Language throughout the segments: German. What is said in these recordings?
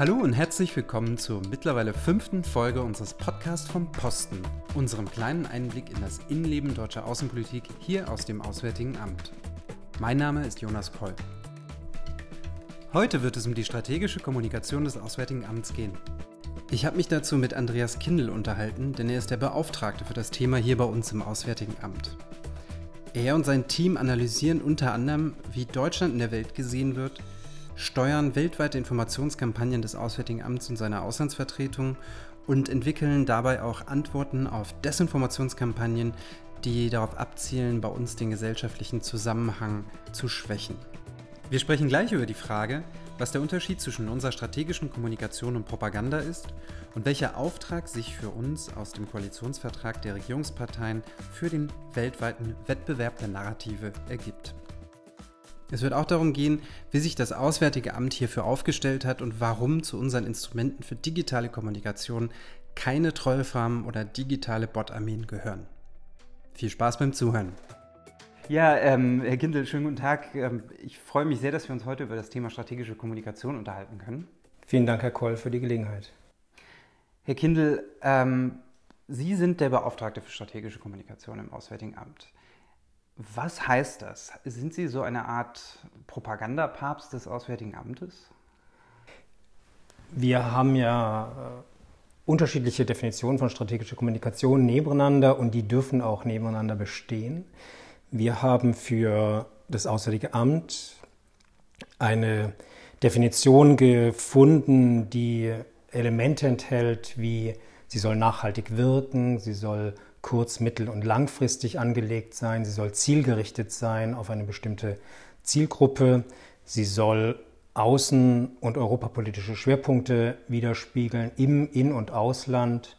Hallo und herzlich willkommen zur mittlerweile fünften Folge unseres Podcasts vom Posten, unserem kleinen Einblick in das Innenleben deutscher Außenpolitik hier aus dem Auswärtigen Amt. Mein Name ist Jonas Koll. Heute wird es um die strategische Kommunikation des Auswärtigen Amts gehen. Ich habe mich dazu mit Andreas Kindl unterhalten, denn er ist der Beauftragte für das Thema hier bei uns im Auswärtigen Amt. Er und sein Team analysieren unter anderem, wie Deutschland in der Welt gesehen wird, steuern weltweite Informationskampagnen des Auswärtigen Amts und seiner Auslandsvertretung und entwickeln dabei auch Antworten auf Desinformationskampagnen, die darauf abzielen, bei uns den gesellschaftlichen Zusammenhang zu schwächen. Wir sprechen gleich über die Frage, was der Unterschied zwischen unserer strategischen Kommunikation und Propaganda ist und welcher Auftrag sich für uns aus dem Koalitionsvertrag der Regierungsparteien für den weltweiten Wettbewerb der Narrative ergibt. Es wird auch darum gehen, wie sich das Auswärtige Amt hierfür aufgestellt hat und warum zu unseren Instrumenten für digitale Kommunikation keine Trollfarmen oder digitale Bot-Armeen gehören. Viel Spaß beim Zuhören. Ja, ähm, Herr Gindel, schönen guten Tag. Ähm, ich freue mich sehr, dass wir uns heute über das Thema strategische Kommunikation unterhalten können. Vielen Dank, Herr Koll, für die Gelegenheit. Herr Kindl, ähm, Sie sind der Beauftragte für strategische Kommunikation im Auswärtigen Amt. Was heißt das? Sind Sie so eine Art Propagandapapst des Auswärtigen Amtes? Wir haben ja äh, unterschiedliche Definitionen von strategischer Kommunikation nebeneinander und die dürfen auch nebeneinander bestehen. Wir haben für das Auswärtige Amt eine Definition gefunden, die Elemente enthält, wie sie soll nachhaltig wirken, sie soll kurz-, mittel- und langfristig angelegt sein. Sie soll zielgerichtet sein auf eine bestimmte Zielgruppe. Sie soll außen- und europapolitische Schwerpunkte widerspiegeln im In- und Ausland.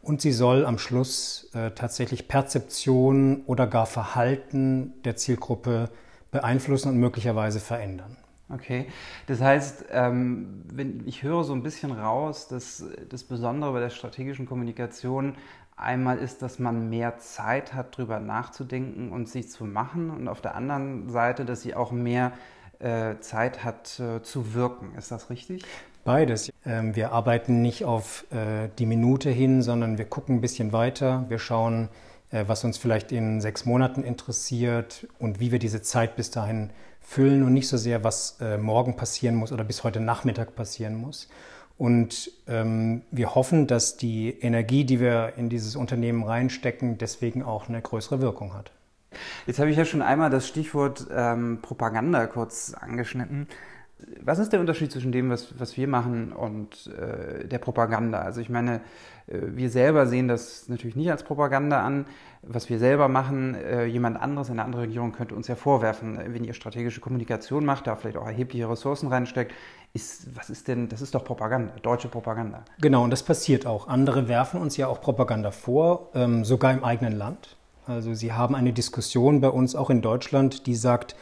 Und sie soll am Schluss äh, tatsächlich Perzeption oder gar Verhalten der Zielgruppe beeinflussen und möglicherweise verändern. Okay, das heißt, ähm, wenn ich höre so ein bisschen raus, dass das Besondere bei der strategischen Kommunikation einmal ist, dass man mehr Zeit hat, darüber nachzudenken und sich zu machen und auf der anderen Seite, dass sie auch mehr äh, Zeit hat äh, zu wirken. Ist das richtig? Beides. Ähm, wir arbeiten nicht auf äh, die Minute hin, sondern wir gucken ein bisschen weiter. Wir schauen, äh, was uns vielleicht in sechs Monaten interessiert und wie wir diese Zeit bis dahin füllen und nicht so sehr, was äh, morgen passieren muss oder bis heute Nachmittag passieren muss. Und ähm, wir hoffen, dass die Energie, die wir in dieses Unternehmen reinstecken, deswegen auch eine größere Wirkung hat. Jetzt habe ich ja schon einmal das Stichwort ähm, Propaganda kurz angeschnitten. Was ist der Unterschied zwischen dem, was, was wir machen und äh, der Propaganda? Also ich meine, äh, wir selber sehen das natürlich nicht als Propaganda an. Was wir selber machen, äh, jemand anderes, eine andere Regierung könnte uns ja vorwerfen, wenn ihr strategische Kommunikation macht, da vielleicht auch erhebliche Ressourcen reinsteckt, ist, was ist denn, das ist doch Propaganda, deutsche Propaganda. Genau, und das passiert auch. Andere werfen uns ja auch Propaganda vor, ähm, sogar im eigenen Land. Also sie haben eine Diskussion bei uns auch in Deutschland, die sagt,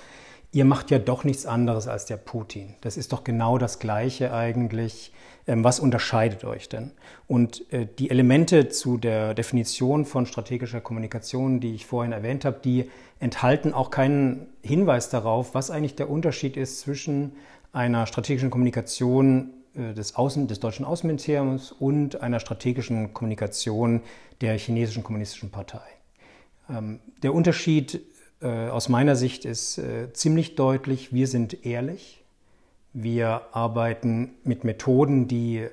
ihr macht ja doch nichts anderes als der Putin. Das ist doch genau das Gleiche eigentlich. Ähm, was unterscheidet euch denn? Und äh, die Elemente zu der Definition von strategischer Kommunikation, die ich vorhin erwähnt habe, die enthalten auch keinen Hinweis darauf, was eigentlich der Unterschied ist zwischen einer strategischen Kommunikation äh, des, Außen, des deutschen Außenministeriums und einer strategischen Kommunikation der chinesischen kommunistischen Partei. Ähm, der Unterschied äh, aus meiner Sicht ist äh, ziemlich deutlich. Wir sind ehrlich. Wir arbeiten mit Methoden, die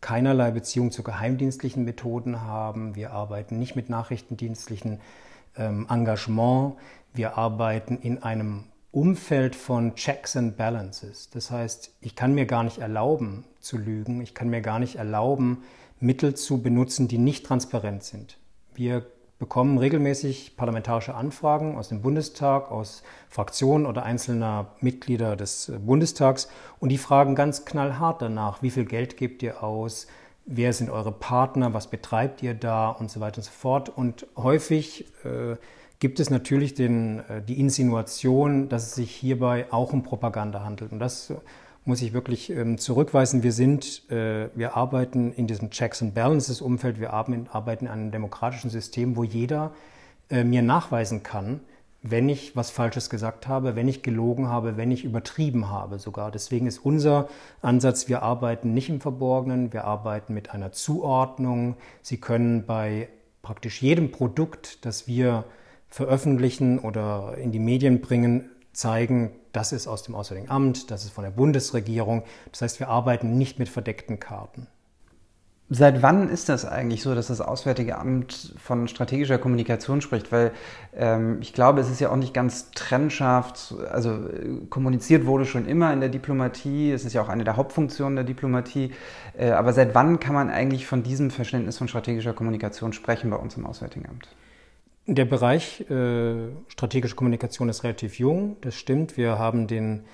keinerlei Beziehung zu geheimdienstlichen Methoden haben. Wir arbeiten nicht mit nachrichtendienstlichen ähm, Engagement. Wir arbeiten in einem Umfeld von Checks and Balances. Das heißt, ich kann mir gar nicht erlauben zu lügen, ich kann mir gar nicht erlauben, Mittel zu benutzen, die nicht transparent sind. Wir bekommen regelmäßig parlamentarische Anfragen aus dem Bundestag, aus Fraktionen oder einzelner Mitglieder des Bundestags und die fragen ganz knallhart danach, wie viel Geld gebt ihr aus, wer sind eure Partner, was betreibt ihr da und so weiter und so fort. Und häufig äh, gibt es natürlich den, äh, die Insinuation, dass es sich hierbei auch um Propaganda handelt. Und das muss ich wirklich ähm, zurückweisen. Wir sind, äh, wir arbeiten in diesem Checks and Balances Umfeld. Wir arbeiten in einem demokratischen System, wo jeder äh, mir nachweisen kann, wenn ich was Falsches gesagt habe, wenn ich gelogen habe, wenn ich übertrieben habe sogar. Deswegen ist unser Ansatz, wir arbeiten nicht im Verborgenen, wir arbeiten mit einer Zuordnung. Sie können bei praktisch jedem Produkt, das wir veröffentlichen oder in die Medien bringen, zeigen, das ist aus dem Auswärtigen Amt, das ist von der Bundesregierung. Das heißt, wir arbeiten nicht mit verdeckten Karten. Seit wann ist das eigentlich so, dass das Auswärtige Amt von strategischer Kommunikation spricht? Weil ähm, ich glaube, es ist ja auch nicht ganz trennscharf. Also äh, kommuniziert wurde schon immer in der Diplomatie. Es ist ja auch eine der Hauptfunktionen der Diplomatie. Äh, aber seit wann kann man eigentlich von diesem Verständnis von strategischer Kommunikation sprechen bei uns im Auswärtigen Amt? Der Bereich äh, strategische Kommunikation ist relativ jung. Das stimmt. Wir haben den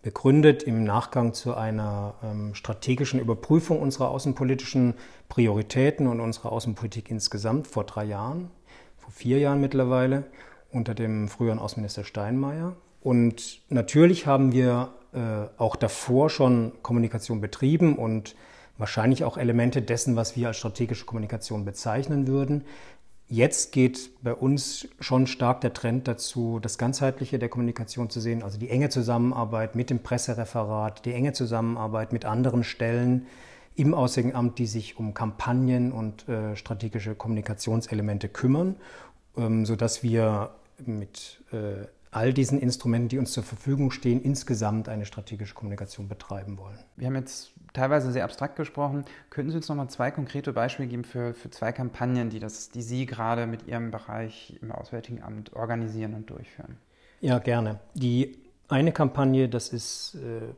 begründet im Nachgang zu einer ähm, strategischen Überprüfung unserer außenpolitischen Prioritäten und unserer Außenpolitik insgesamt vor drei Jahren, vor vier Jahren mittlerweile, unter dem früheren Außenminister Steinmeier. Und natürlich haben wir äh, auch davor schon Kommunikation betrieben und wahrscheinlich auch Elemente dessen, was wir als strategische Kommunikation bezeichnen würden. Jetzt geht bei uns schon stark der Trend dazu, das Ganzheitliche der Kommunikation zu sehen, also die enge Zusammenarbeit mit dem Pressereferat, die enge Zusammenarbeit mit anderen Stellen im Auswärtigen Amt, die sich um Kampagnen und äh, strategische Kommunikationselemente kümmern, ähm, sodass wir mit äh, all diesen Instrumenten, die uns zur Verfügung stehen, insgesamt eine strategische Kommunikation betreiben wollen. Wir haben jetzt teilweise sehr abstrakt gesprochen. Könnten Sie uns noch mal zwei konkrete Beispiele geben für, für zwei Kampagnen, die, das, die Sie gerade mit Ihrem Bereich im Auswärtigen Amt organisieren und durchführen? Ja, gerne. Die eine Kampagne, das ist, äh,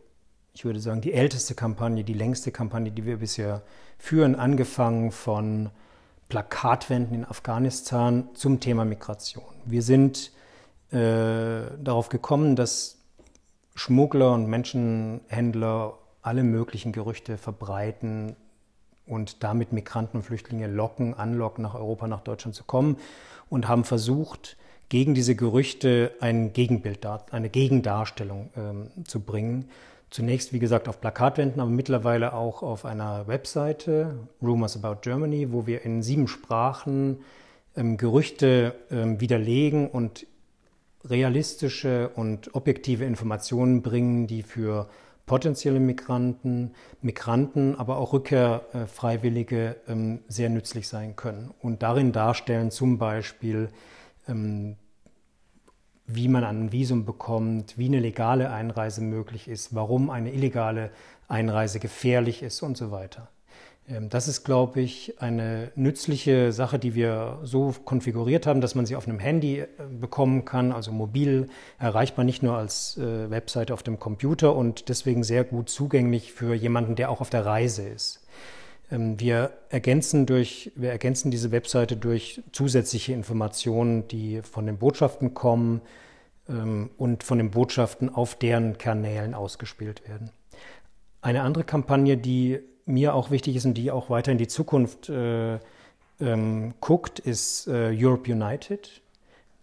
ich würde sagen, die älteste Kampagne, die längste Kampagne, die wir bisher führen, angefangen von Plakatwänden in Afghanistan zum Thema Migration. Wir sind äh, darauf gekommen, dass Schmuggler und Menschenhändler alle möglichen Gerüchte verbreiten und damit Migranten und Flüchtlinge locken, anlocken, nach Europa, nach Deutschland zu kommen und haben versucht, gegen diese Gerüchte ein Gegenbild, eine Gegendarstellung ähm, zu bringen. Zunächst, wie gesagt, auf Plakatwänden, aber mittlerweile auch auf einer Webseite, Rumors About Germany, wo wir in sieben Sprachen ähm, Gerüchte ähm, widerlegen und realistische und objektive Informationen bringen, die für potenzielle Migranten, Migranten, aber auch Rückkehrfreiwillige ähm, sehr nützlich sein können und darin darstellen zum Beispiel, ähm, wie man ein Visum bekommt, wie eine legale Einreise möglich ist, warum eine illegale Einreise gefährlich ist und so weiter. Ähm, das ist, glaube ich, eine nützliche Sache, die wir so konfiguriert haben, dass man sie auf einem Handy äh, bekommen kann, also mobil erreichbar, nicht nur als äh, Webseite auf dem Computer und deswegen sehr gut zugänglich für jemanden, der auch auf der Reise ist. Ähm, wir ergänzen, durch, wir ergänzen diese Webseite durch zusätzliche Informationen, die von den Botschaften kommen ähm, und von den Botschaften auf deren Kanälen ausgespielt werden. Eine andere Kampagne, die mir auch wichtig ist und die auch weiter in die Zukunft äh, ähm, guckt, ist äh, Europe United.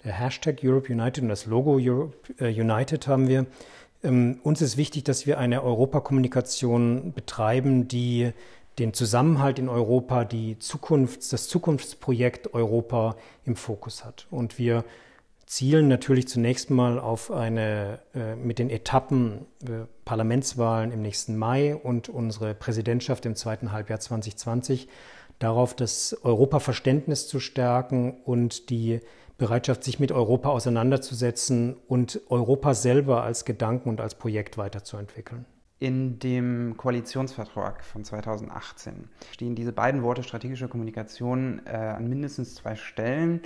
Der Hashtag Europe United und das Logo Europe äh, United haben wir. Ähm, uns ist wichtig, dass wir eine Europakommunikation betreiben, die den Zusammenhalt in Europa, die Zukunft, das Zukunftsprojekt Europa im Fokus hat. Und wir zielen natürlich zunächst mal auf eine äh, mit den Etappen äh, Parlamentswahlen im nächsten Mai und unsere Präsidentschaft im zweiten Halbjahr 2020 darauf, das Europaverständnis zu stärken und die Bereitschaft, sich mit Europa auseinanderzusetzen und Europa selber als Gedanken und als Projekt weiterzuentwickeln. In dem Koalitionsvertrag von 2018 stehen diese beiden Worte strategische Kommunikation äh, an mindestens zwei Stellen.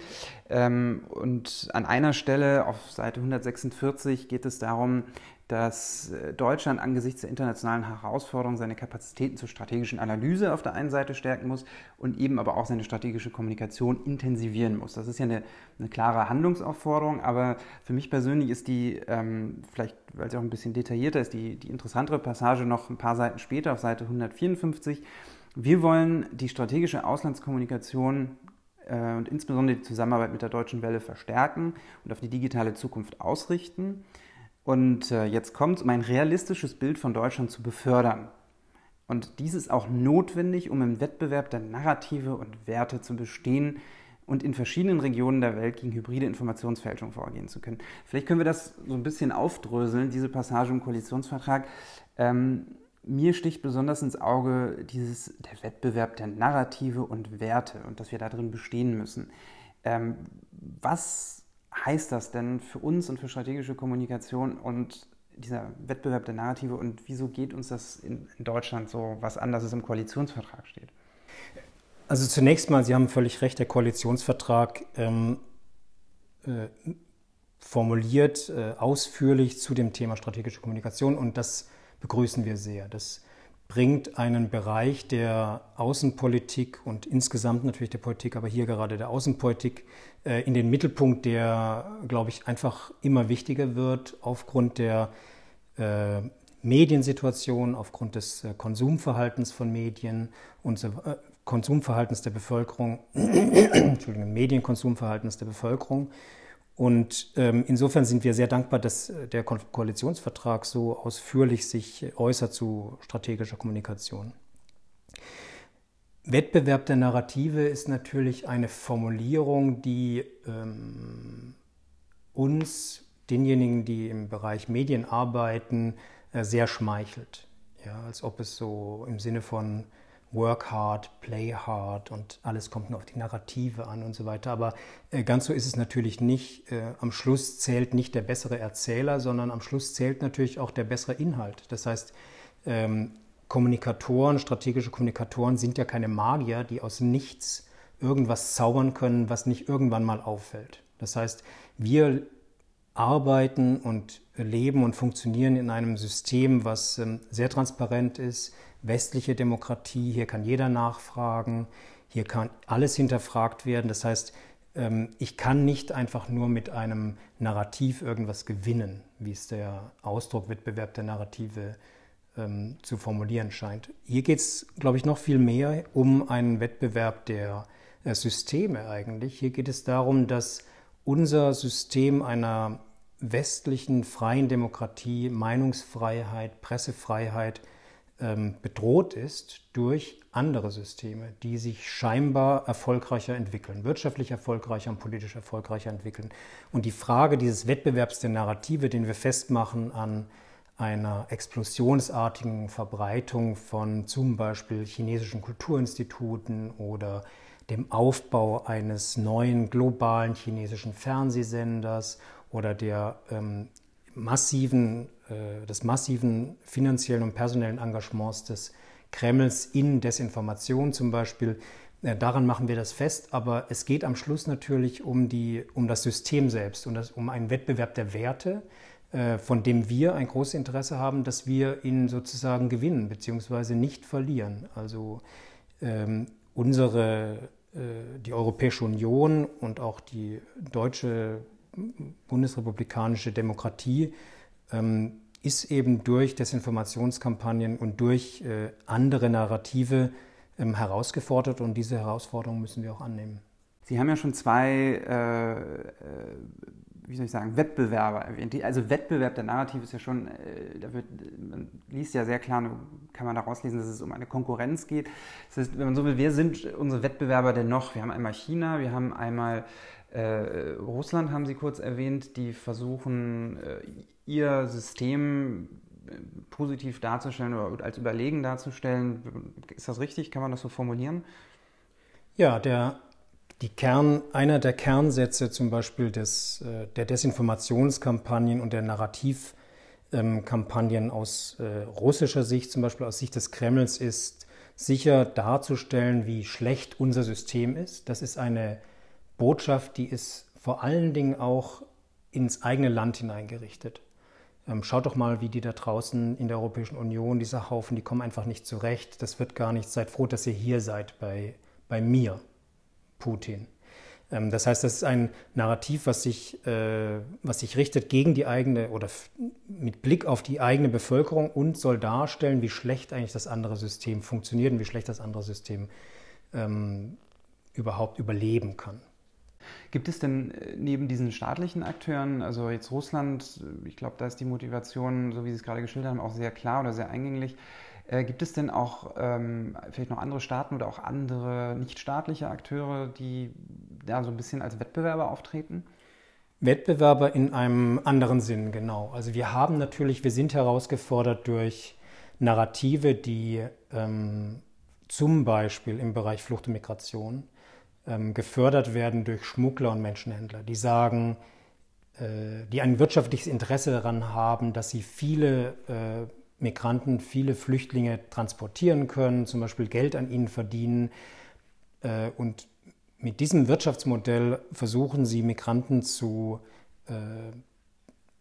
Ähm, und an einer Stelle auf Seite 146 geht es darum, dass äh, Deutschland angesichts der internationalen Herausforderungen seine Kapazitäten zur strategischen Analyse auf der einen Seite stärken muss und eben aber auch seine strategische Kommunikation intensivieren muss. Das ist ja eine, eine klare Handlungsaufforderung, aber für mich persönlich ist die, ähm, vielleicht weil sie auch ein bisschen detaillierter ist, die, die interessantere Passage noch ein paar Seiten später auf Seite 154. Wir wollen die strategische Auslandskommunikation äh, und insbesondere die Zusammenarbeit mit der Deutschen Welle verstärken und auf die digitale Zukunft ausrichten. Und äh, jetzt kommt, um ein realistisches Bild von Deutschland zu befördern. Und dies ist auch notwendig, um im Wettbewerb der Narrative und Werte zu bestehen, und in verschiedenen Regionen der Welt gegen hybride Informationsfälschung vorgehen zu können. Vielleicht können wir das so ein bisschen aufdröseln, diese Passage im Koalitionsvertrag. Ähm, mir sticht besonders ins Auge dieses, der Wettbewerb der Narrative und Werte und dass wir darin bestehen müssen. Ähm, was heißt das denn für uns und für strategische Kommunikation und dieser Wettbewerb der Narrative und wieso geht uns das in, in Deutschland so was an, dass es im Koalitionsvertrag steht? Also zunächst mal, Sie haben völlig recht, der Koalitionsvertrag ähm, äh, formuliert äh, ausführlich zu dem Thema strategische Kommunikation und das begrüßen wir sehr. Das bringt einen Bereich der Außenpolitik und insgesamt natürlich der Politik, aber hier gerade der Außenpolitik äh, in den Mittelpunkt, der, glaube ich, einfach immer wichtiger wird aufgrund der äh, Mediensituation, aufgrund des äh, Konsumverhaltens von Medien und Konsumverhaltens der Bevölkerung, Entschuldigung, Medienkonsumverhaltens der Bevölkerung. Und ähm, insofern sind wir sehr dankbar, dass äh, der Ko Koalitionsvertrag so ausführlich sich äußert zu strategischer Kommunikation. Wettbewerb der Narrative ist natürlich eine Formulierung, die ähm, uns, denjenigen, die im Bereich Medien arbeiten, äh, sehr schmeichelt. Ja, als ob es so im Sinne von Work hard, play hard und alles kommt nur auf die Narrative an und so weiter. Aber äh, ganz so ist es natürlich nicht. Äh, am Schluss zählt nicht der bessere Erzähler, sondern am Schluss zählt natürlich auch der bessere Inhalt. Das heißt, ähm, Kommunikatoren, strategische Kommunikatoren sind ja keine Magier, die aus nichts irgendwas zaubern können, was nicht irgendwann mal auffällt. Das heißt, wir arbeiten und leben und funktionieren in einem System, was ähm, sehr transparent ist, westliche Demokratie, hier kann jeder nachfragen, hier kann alles hinterfragt werden. Das heißt, ähm, ich kann nicht einfach nur mit einem Narrativ irgendwas gewinnen, wie es der Ausdruck Wettbewerb der Narrative ähm, zu formulieren scheint. Hier geht es, glaube ich, noch viel mehr um einen Wettbewerb der äh, Systeme eigentlich. Hier geht es darum, dass unser System einer westlichen freien Demokratie, Meinungsfreiheit, Pressefreiheit bedroht ist durch andere Systeme, die sich scheinbar erfolgreicher entwickeln, wirtschaftlich erfolgreicher und politisch erfolgreicher entwickeln. Und die Frage dieses Wettbewerbs der Narrative, den wir festmachen an einer explosionsartigen Verbreitung von zum Beispiel chinesischen Kulturinstituten oder dem Aufbau eines neuen globalen chinesischen Fernsehsenders oder der ähm, massiven, äh, des massiven finanziellen und personellen Engagements des Kremls in Desinformation zum Beispiel. Äh, daran machen wir das fest, aber es geht am Schluss natürlich um, die, um das System selbst, um, das, um einen Wettbewerb der Werte, äh, von dem wir ein großes Interesse haben, dass wir ihn sozusagen gewinnen bzw. nicht verlieren. Also ähm, unsere, die Europäische Union und auch die deutsche bundesrepublikanische Demokratie ähm, ist eben durch Desinformationskampagnen und durch äh, andere Narrative ähm, herausgefordert und diese Herausforderung müssen wir auch annehmen. Sie haben ja schon zwei, äh, äh wie soll ich sagen, Wettbewerber erwähnt. Also Wettbewerb der Narrative ist ja schon, da wird, man liest ja sehr klar, kann man daraus lesen, dass es um eine Konkurrenz geht. Das heißt, wenn man so will, wer sind unsere Wettbewerber denn noch? Wir haben einmal China, wir haben einmal äh, Russland haben Sie kurz erwähnt, die versuchen, äh, ihr System äh, positiv darzustellen oder als überlegen darzustellen. Ist das richtig? Kann man das so formulieren? Ja, der, die Kern, einer der Kernsätze zum Beispiel des, der Desinformationskampagnen und der Narrativkampagnen aus äh, russischer Sicht, zum Beispiel aus Sicht des Kremls, ist sicher darzustellen, wie schlecht unser System ist. Das ist eine Botschaft, die ist vor allen Dingen auch ins eigene Land hineingerichtet. Ähm, schaut doch mal, wie die da draußen in der Europäischen Union, dieser Haufen, die kommen einfach nicht zurecht. Das wird gar nichts. Seid froh, dass ihr hier seid bei, bei mir, Putin. Ähm, das heißt, das ist ein Narrativ, was sich, äh, was sich richtet gegen die eigene oder mit Blick auf die eigene Bevölkerung und soll darstellen, wie schlecht eigentlich das andere System funktioniert und wie schlecht das andere System ähm, überhaupt überleben kann. Gibt es denn äh, neben diesen staatlichen Akteuren, also jetzt Russland, äh, ich glaube, da ist die Motivation, so wie Sie es gerade geschildert haben, auch sehr klar oder sehr eingänglich. Äh, gibt es denn auch ähm, vielleicht noch andere Staaten oder auch andere nichtstaatliche Akteure, die ja, so ein bisschen als Wettbewerber auftreten? Wettbewerber in einem anderen Sinn, genau. Also wir haben natürlich, wir sind herausgefordert durch Narrative, die ähm, zum Beispiel im Bereich Flucht und Migration gefördert werden durch Schmuggler und Menschenhändler, die sagen, äh, die ein wirtschaftliches Interesse daran haben, dass sie viele äh, Migranten, viele Flüchtlinge transportieren können, zum Beispiel Geld an ihnen verdienen. Äh, und mit diesem Wirtschaftsmodell versuchen sie Migranten zu äh,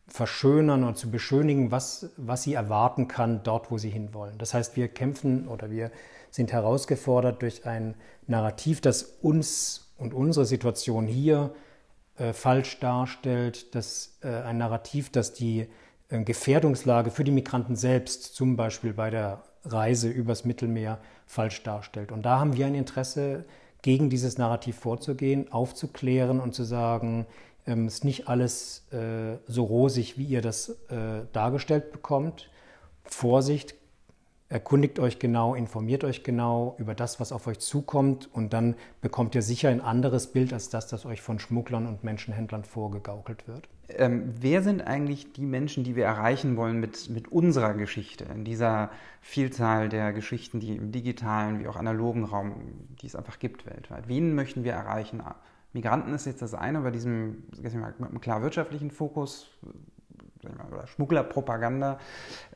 verschönern und zu beschönigen, was, was sie erwarten kann dort, wo sie hinwollen. Das heißt, wir kämpfen oder wir sind herausgefordert durch ein Narrativ, das uns und unsere Situation hier äh, falsch darstellt, das, äh, ein Narrativ, das die äh, Gefährdungslage für die Migranten selbst, zum Beispiel bei der Reise übers Mittelmeer, falsch darstellt. Und da haben wir ein Interesse, gegen dieses Narrativ vorzugehen, aufzuklären und zu sagen, ähm, es ist nicht alles äh, so rosig, wie ihr das äh, dargestellt bekommt. Vorsicht, erkundigt euch genau, informiert euch genau über das, was auf euch zukommt und dann bekommt ihr sicher ein anderes Bild als das, das euch von Schmugglern und Menschenhändlern vorgegaukelt wird. Ähm, wer sind eigentlich die Menschen, die wir erreichen wollen mit, mit unserer Geschichte, in dieser Vielzahl der Geschichten, die im digitalen wie auch analogen Raum, die es einfach gibt weltweit? Wen möchten wir erreichen? Migranten ist jetzt das eine, bei diesem mit einem klar wirtschaftlichen Fokus, oder Schmugglerpropaganda.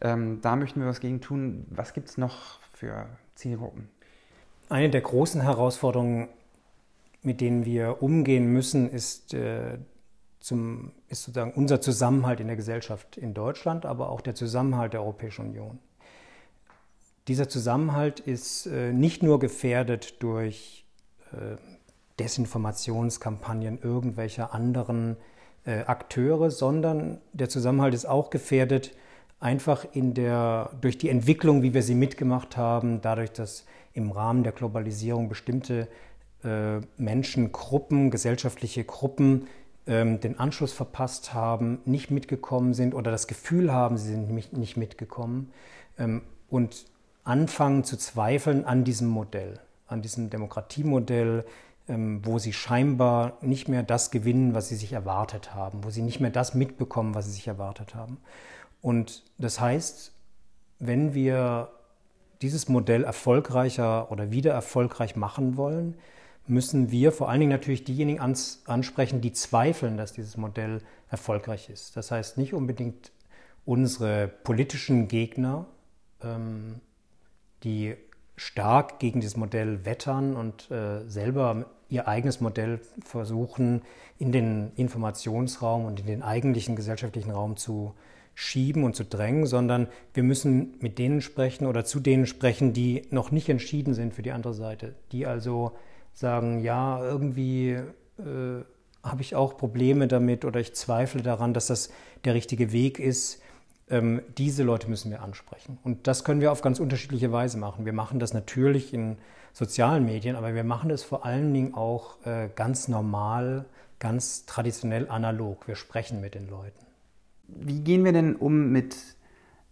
Ähm, da möchten wir was gegen tun. Was gibt es noch für Zielgruppen? Eine der großen Herausforderungen, mit denen wir umgehen müssen, ist, äh, zum, ist sozusagen unser Zusammenhalt in der Gesellschaft in Deutschland, aber auch der Zusammenhalt der Europäischen Union. Dieser Zusammenhalt ist äh, nicht nur gefährdet durch äh, Desinformationskampagnen irgendwelcher anderen äh, Akteure, sondern der Zusammenhalt ist auch gefährdet, einfach in der, durch die Entwicklung, wie wir sie mitgemacht haben, dadurch, dass im Rahmen der Globalisierung bestimmte äh, Menschengruppen, gesellschaftliche Gruppen ähm, den Anschluss verpasst haben, nicht mitgekommen sind oder das Gefühl haben, sie sind nicht, mitgekommen ähm, und anfangen zu zweifeln an diesem Modell, an diesem Demokratiemodell, wo sie scheinbar nicht mehr das gewinnen, was sie sich erwartet haben, wo sie nicht mehr das mitbekommen, was sie sich erwartet haben. Und das heißt, wenn wir dieses Modell erfolgreicher oder wieder erfolgreich machen wollen, müssen wir vor allen Dingen natürlich diejenigen ansprechen, die zweifeln, dass dieses Modell erfolgreich ist. Das heißt nicht unbedingt unsere politischen Gegner, ähm, die stark gegen dieses Modell wettern und äh, selber ihr eigenes Modell versuchen, in den Informationsraum und in den eigentlichen gesellschaftlichen Raum zu schieben und zu drängen, sondern wir müssen mit denen sprechen oder zu denen sprechen, die noch nicht entschieden sind für die andere Seite, die also sagen, ja, irgendwie äh, habe ich auch Probleme damit oder ich zweifle daran, dass das der richtige Weg ist ähm, diese Leute müssen wir ansprechen. Und das können wir auf ganz unterschiedliche Weise machen. Wir machen das natürlich in sozialen Medien, aber wir machen das vor allen Dingen auch äh, ganz normal, ganz traditionell analog. Wir sprechen mit den Leuten. Wie gehen wir denn um mit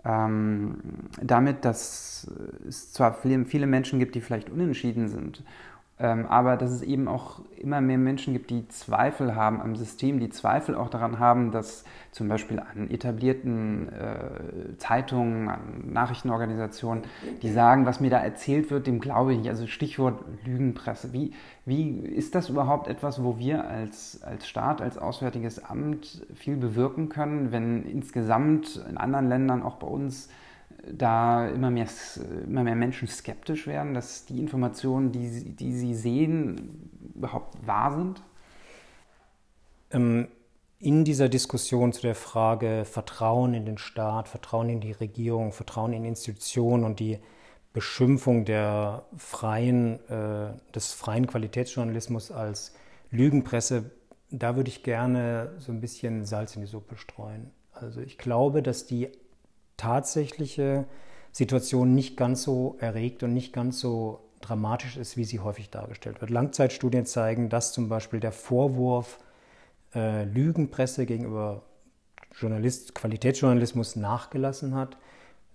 ähm, damit, dass es zwar viele Menschen gibt, die vielleicht unentschieden sind aber dass es eben auch immer mehr Menschen gibt, die Zweifel haben am System, die Zweifel auch daran haben, dass zum Beispiel an etablierten äh, Zeitungen, an Nachrichtenorganisationen, die sagen, was mir da erzählt wird, dem glaube ich nicht. Also Stichwort Lügenpresse. Wie, wie ist das überhaupt etwas, wo wir als, als Staat, als Auswärtiges Amt viel bewirken können, wenn insgesamt in anderen Ländern, auch bei uns, da immer mehr, immer mehr Menschen skeptisch werden, dass die Informationen, die, die sie sehen, überhaupt wahr sind? Ähm, in dieser Diskussion zu der Frage Vertrauen in den Staat, Vertrauen in die Regierung, Vertrauen in Institutionen und die Beschimpfung der freien, äh, des freien Qualitätsjournalismus als Lügenpresse, da würde ich gerne so ein bisschen Salz in die Suppe streuen. Also ich glaube, dass die tatsächliche Situation nicht ganz so erregt und nicht ganz so dramatisch ist, wie sie häufig dargestellt wird. Langzeitstudien zeigen, dass zum Beispiel der Vorwurf äh, Lügenpresse gegenüber Journalist, Qualitätsjournalismus nachgelassen hat.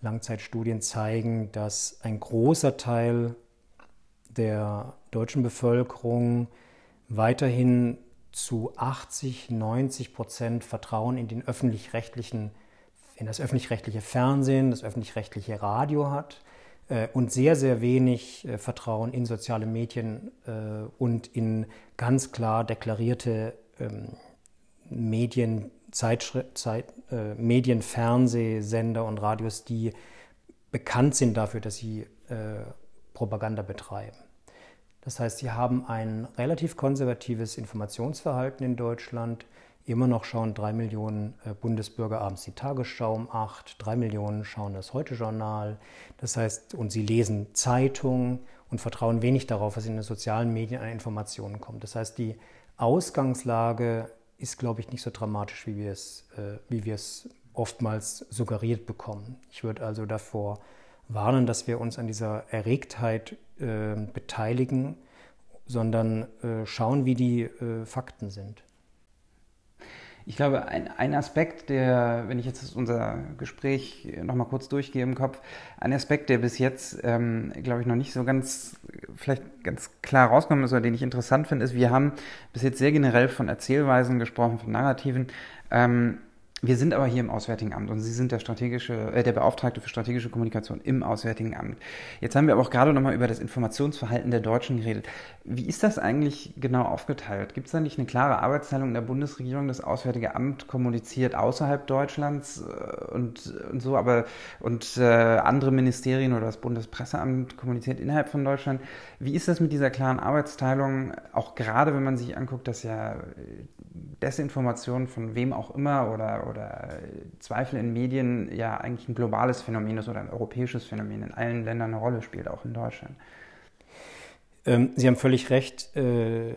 Langzeitstudien zeigen, dass ein großer Teil der deutschen Bevölkerung weiterhin zu 80, 90 Prozent Vertrauen in den öffentlich-rechtlichen, in das öffentlich-rechtliche Fernsehen, das öffentlich-rechtliche Radio hat äh, und sehr, sehr wenig äh, Vertrauen in soziale Medien äh, und in ganz klar deklarierte ähm, Medien, Zeitschritt, Zeit, äh, Medien, Fernsehsender und Radios, die bekannt sind dafür, dass sie äh, Propaganda betreiben. Das heißt, sie haben ein relativ konservatives Informationsverhalten in Deutschland. Immer noch schauen drei Millionen äh, Bundesbürger abends die Tagesschau um acht, drei Millionen schauen das Heute-Journal. Das heißt, und sie lesen Zeitungen und vertrauen wenig darauf, was in den sozialen Medien an Informationen kommt. Das heißt, die Ausgangslage ist, glaube ich, nicht so dramatisch, wie wir es, äh, wie wir es oftmals suggeriert bekommen. Ich würde also davor warnen, dass wir uns an dieser Erregtheit äh, beteiligen, sondern äh, schauen, wie die äh, Fakten sind. Ich glaube, ein, ein, Aspekt, der, wenn ich jetzt unser Gespräch nochmal kurz durchgehe im Kopf, ein Aspekt, der bis jetzt, ähm, glaube ich, noch nicht so ganz, vielleicht ganz klar rausgekommen ist oder den ich interessant finde, ist, wir haben bis jetzt sehr generell von Erzählweisen gesprochen, von Narrativen. Ähm, wir sind aber hier im Auswärtigen Amt und Sie sind der strategische, äh, der Beauftragte für strategische Kommunikation im Auswärtigen Amt. Jetzt haben wir aber auch gerade nochmal über das Informationsverhalten der Deutschen geredet. Wie ist das eigentlich genau aufgeteilt? Gibt es da nicht eine klare Arbeitsteilung in der Bundesregierung? Das Auswärtige Amt kommuniziert außerhalb Deutschlands äh, und, und so, aber und äh, andere Ministerien oder das Bundespresseamt kommuniziert innerhalb von Deutschland. Wie ist das mit dieser klaren Arbeitsteilung? Auch gerade wenn man sich anguckt, dass ja Desinformation von wem auch immer oder, oder Zweifel in Medien ja eigentlich ein globales Phänomen ist oder ein europäisches Phänomen in allen Ländern eine Rolle spielt, auch in Deutschland. Ähm, Sie haben völlig recht. Äh,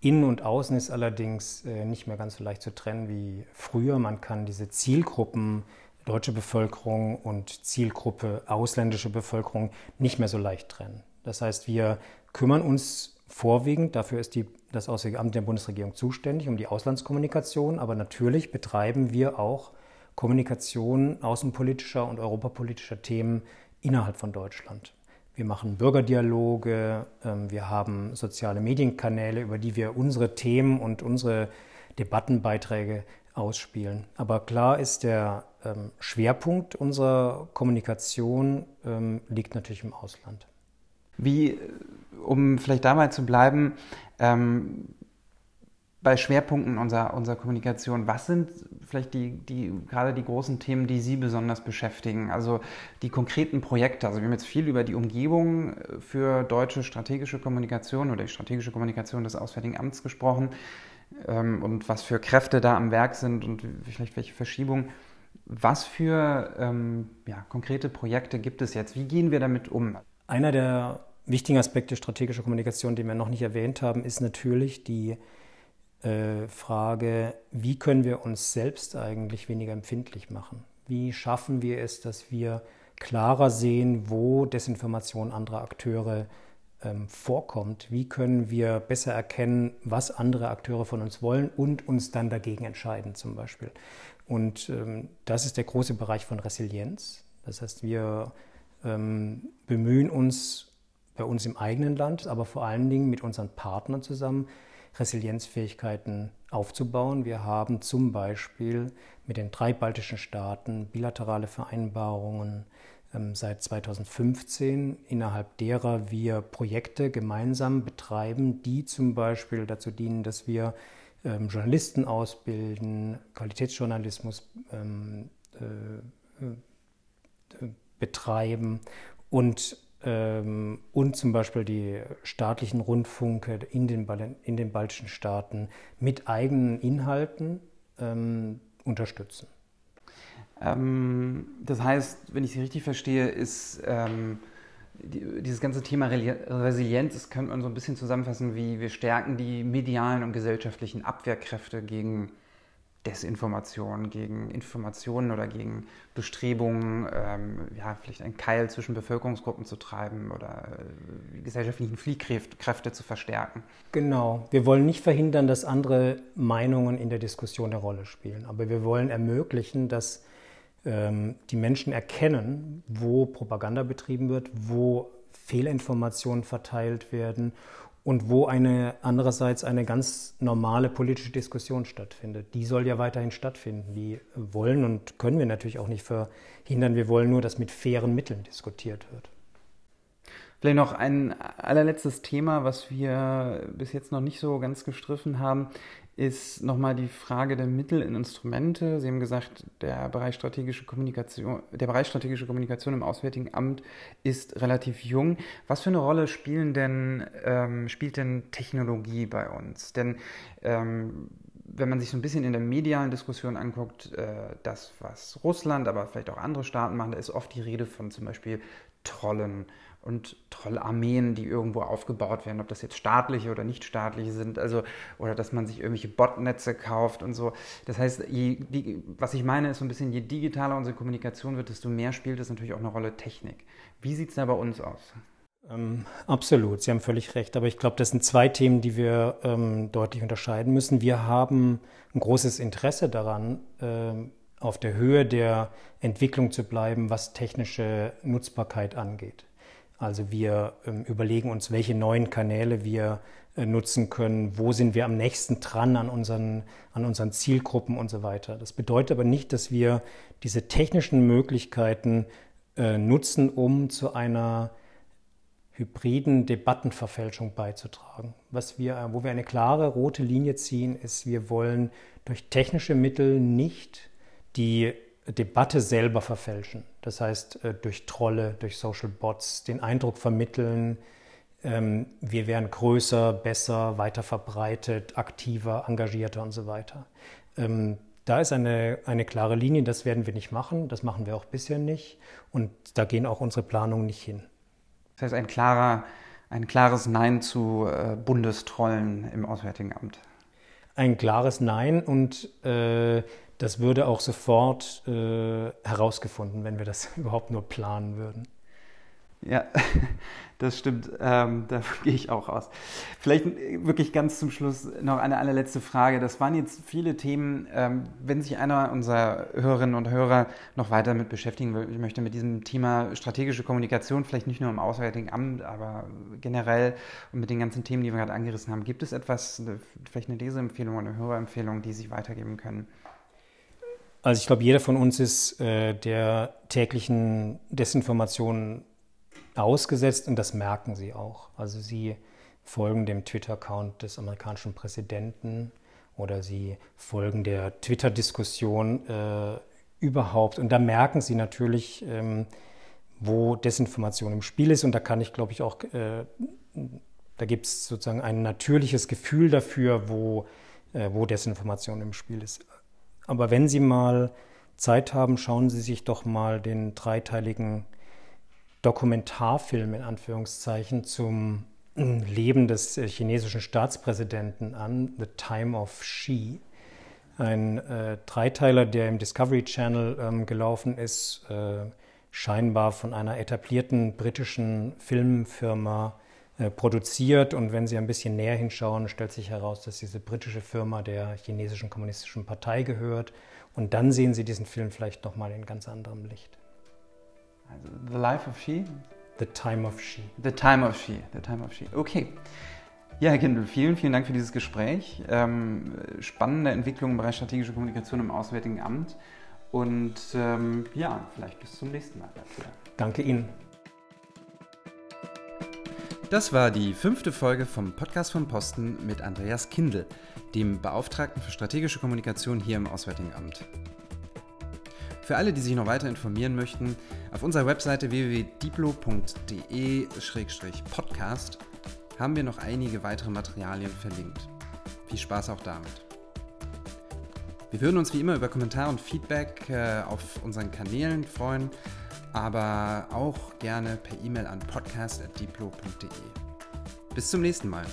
innen und außen ist allerdings äh, nicht mehr ganz so leicht zu trennen wie früher. Man kann diese Zielgruppen deutsche Bevölkerung und Zielgruppe ausländische Bevölkerung nicht mehr so leicht trennen. Das heißt, wir kümmern uns vorwiegend, dafür ist die das Auswärtige Amt der Bundesregierung zuständig, um die Auslandskommunikation. Aber natürlich betreiben wir auch Kommunikation außenpolitischer und europapolitischer Themen innerhalb von Deutschland. Wir machen Bürgerdialoge, ähm, wir haben soziale Medienkanäle, über die wir unsere Themen und unsere Debattenbeiträge ausspielen. Aber klar ist, der ähm, Schwerpunkt unserer Kommunikation ähm, liegt natürlich im Ausland. Wie, um vielleicht dabei zu bleiben, ähm, bei Schwerpunkten unserer, unserer Kommunikation, was sind vielleicht die, die, gerade die großen Themen, die Sie besonders beschäftigen? Also die konkreten Projekte. Also wir haben jetzt viel über die Umgebung für deutsche strategische Kommunikation oder die strategische Kommunikation des Auswärtigen Amts gesprochen ähm, und was für Kräfte da am Werk sind und vielleicht welche Verschiebungen. Was für ähm, ja, konkrete Projekte gibt es jetzt? Wie gehen wir damit um? Einer der wichtigen Aspekte strategischer Kommunikation, den wir noch nicht erwähnt haben, ist natürlich die äh, Frage, wie können wir uns selbst eigentlich weniger empfindlich machen? Wie schaffen wir es, dass wir klarer sehen, wo Desinformation anderer Akteure ähm, vorkommt? Wie können wir besser erkennen, was andere Akteure von uns wollen und uns dann dagegen entscheiden zum Beispiel? Und ähm, das ist der große Bereich von Resilienz. Das heißt, wir bemühen uns bei uns im eigenen Land, aber vor allen Dingen mit unseren Partnern zusammen Resilienzfähigkeiten aufzubauen. Wir haben zum Beispiel mit den drei baltischen Staaten bilaterale Vereinbarungen ähm, seit 2015, innerhalb derer wir Projekte gemeinsam betreiben, die zum Beispiel dazu dienen, dass wir ähm, Journalisten ausbilden, Qualitätsjournalismus ähm, äh, äh, betreiben und ähm, und zum Beispiel die staatlichen Rundfunke in den, in den baltischen Staaten mit eigenen Inhalten ähm, unterstützen. Ähm, das heißt, wenn ich Sie richtig verstehe, ist ähm, die, dieses ganze Thema Resilienz, das könnte man so ein bisschen zusammenfassen wie wir stärken die medialen und gesellschaftlichen Abwehrkräfte gegen Desinformation, gegen Informationen oder gegen Bestrebungen, ähm, ja, vielleicht einen Keil zwischen Bevölkerungsgruppen zu treiben oder äh, gesellschaftlichen Fliehkräfte zu verstärken. Genau. Wir wollen nicht verhindern, dass andere Meinungen in der Diskussion eine Rolle spielen, aber wir wollen ermöglichen, dass ähm, die Menschen erkennen, wo Propaganda betrieben wird, wo Fehlinformationen verteilt werden und wo eine andererseits eine ganz normale politische Diskussion stattfindet. Die soll ja weiterhin stattfinden. Die wollen und können wir natürlich auch nicht verhindern. Wir wollen nur, dass mit fairen Mitteln diskutiert wird. Vielleicht noch ein allerletztes Thema, was wir bis jetzt noch nicht so ganz gestriffen haben, ist nochmal die Frage der Mittel und Instrumente. Sie haben gesagt, der Bereich strategische Kommunikation, der Bereich strategische Kommunikation im Auswärtigen Amt ist relativ jung. Was für eine Rolle spielen denn, ähm, spielt denn Technologie bei uns? Denn ähm, wenn man sich so ein bisschen in der medialen Diskussion anguckt, äh, das, was Russland, aber vielleicht auch andere Staaten machen, da ist oft die Rede von zum Beispiel Trollen und Trollarmeen, die irgendwo aufgebaut werden, ob das jetzt staatliche oder nicht staatliche sind, also oder dass man sich irgendwelche Botnetze kauft und so. Das heißt, je, die, was ich meine, ist so ein bisschen, je digitaler unsere Kommunikation wird, desto mehr spielt es natürlich auch eine Rolle Technik. Wie sieht es da bei uns aus? Ähm, absolut, Sie haben völlig recht. Aber ich glaube, das sind zwei Themen, die wir ähm, deutlich unterscheiden müssen. Wir haben ein großes Interesse daran, ähm, auf der Höhe der Entwicklung zu bleiben, was technische Nutzbarkeit angeht. Also wir ähm, überlegen uns, welche neuen Kanäle wir äh, nutzen können, wo sind wir am nächsten dran an unseren, an unseren Zielgruppen und so weiter. Das bedeutet aber nicht, dass wir diese technischen Möglichkeiten äh, nutzen, um zu einer hybriden Debattenverfälschung beizutragen. Was wir, wo wir eine klare rote Linie ziehen, ist, wir wollen durch technische Mittel nicht die Debatte selber verfälschen. Das heißt, äh, durch Trolle, durch Social Bots den Eindruck vermitteln, ähm, wir wären größer, besser, weiter verbreitet, aktiver, engagierter und so weiter. Ähm, da ist eine, eine klare Linie, das werden wir nicht machen, das machen wir auch bisher nicht und da gehen auch unsere Planungen nicht hin. Das heißt, ein, klarer, ein klares Nein zu äh, Bundestrollen im Auswärtigen Amt. Ein klares Nein und äh, das würde auch sofort äh, herausgefunden, wenn wir das überhaupt nur planen würden. Ja, das stimmt. Ähm, da gehe ich auch aus. Vielleicht wirklich ganz zum Schluss noch eine allerletzte Frage. Das waren jetzt viele Themen. Ähm, wenn sich einer unserer Hörerinnen und Hörer noch weiter damit beschäftigen will, ich möchte mit diesem Thema strategische Kommunikation, vielleicht nicht nur im Auswärtigen Amt, aber generell und mit den ganzen Themen, die wir gerade angerissen haben, gibt es etwas, vielleicht eine Leseempfehlung oder eine Hörerempfehlung, die Sie weitergeben können? Also ich glaube, jeder von uns ist äh, der täglichen Desinformation ausgesetzt und das merken sie auch. Also sie folgen dem Twitter-Account des amerikanischen Präsidenten oder sie folgen der Twitter-Diskussion äh, überhaupt und da merken sie natürlich, ähm, wo Desinformation im Spiel ist und da kann ich, glaube ich, auch, äh, da gibt es sozusagen ein natürliches Gefühl dafür, wo, äh, wo Desinformation im Spiel ist. Aber wenn Sie mal Zeit haben, schauen Sie sich doch mal den dreiteiligen Dokumentarfilm in Anführungszeichen zum Leben des äh, chinesischen Staatspräsidenten an, The Time of Xi. Ein äh, Dreiteiler, der im Discovery Channel ähm, gelaufen ist, äh, scheinbar von einer etablierten britischen Filmfirma produziert. Und wenn Sie ein bisschen näher hinschauen, stellt sich heraus, dass diese britische Firma der chinesischen kommunistischen Partei gehört. Und dann sehen Sie diesen Film vielleicht nochmal in ganz anderem Licht. Also The Life of She? The Time of She. The Time of She. The Time of She. Okay. Ja, Herr Kindl, vielen, vielen Dank für dieses Gespräch. Ähm, spannende Entwicklung im Bereich strategische Kommunikation im Auswärtigen Amt. Und ähm, ja, vielleicht bis zum nächsten Mal. Danke Ihnen. Das war die fünfte Folge vom Podcast vom Posten mit Andreas Kindl, dem Beauftragten für strategische Kommunikation hier im Auswärtigen Amt. Für alle, die sich noch weiter informieren möchten, auf unserer Webseite www.diplo.de-podcast haben wir noch einige weitere Materialien verlinkt. Viel Spaß auch damit. Wir würden uns wie immer über Kommentare und Feedback äh, auf unseren Kanälen freuen aber auch gerne per E-Mail an podcast.diplo.de. Bis zum nächsten Mal.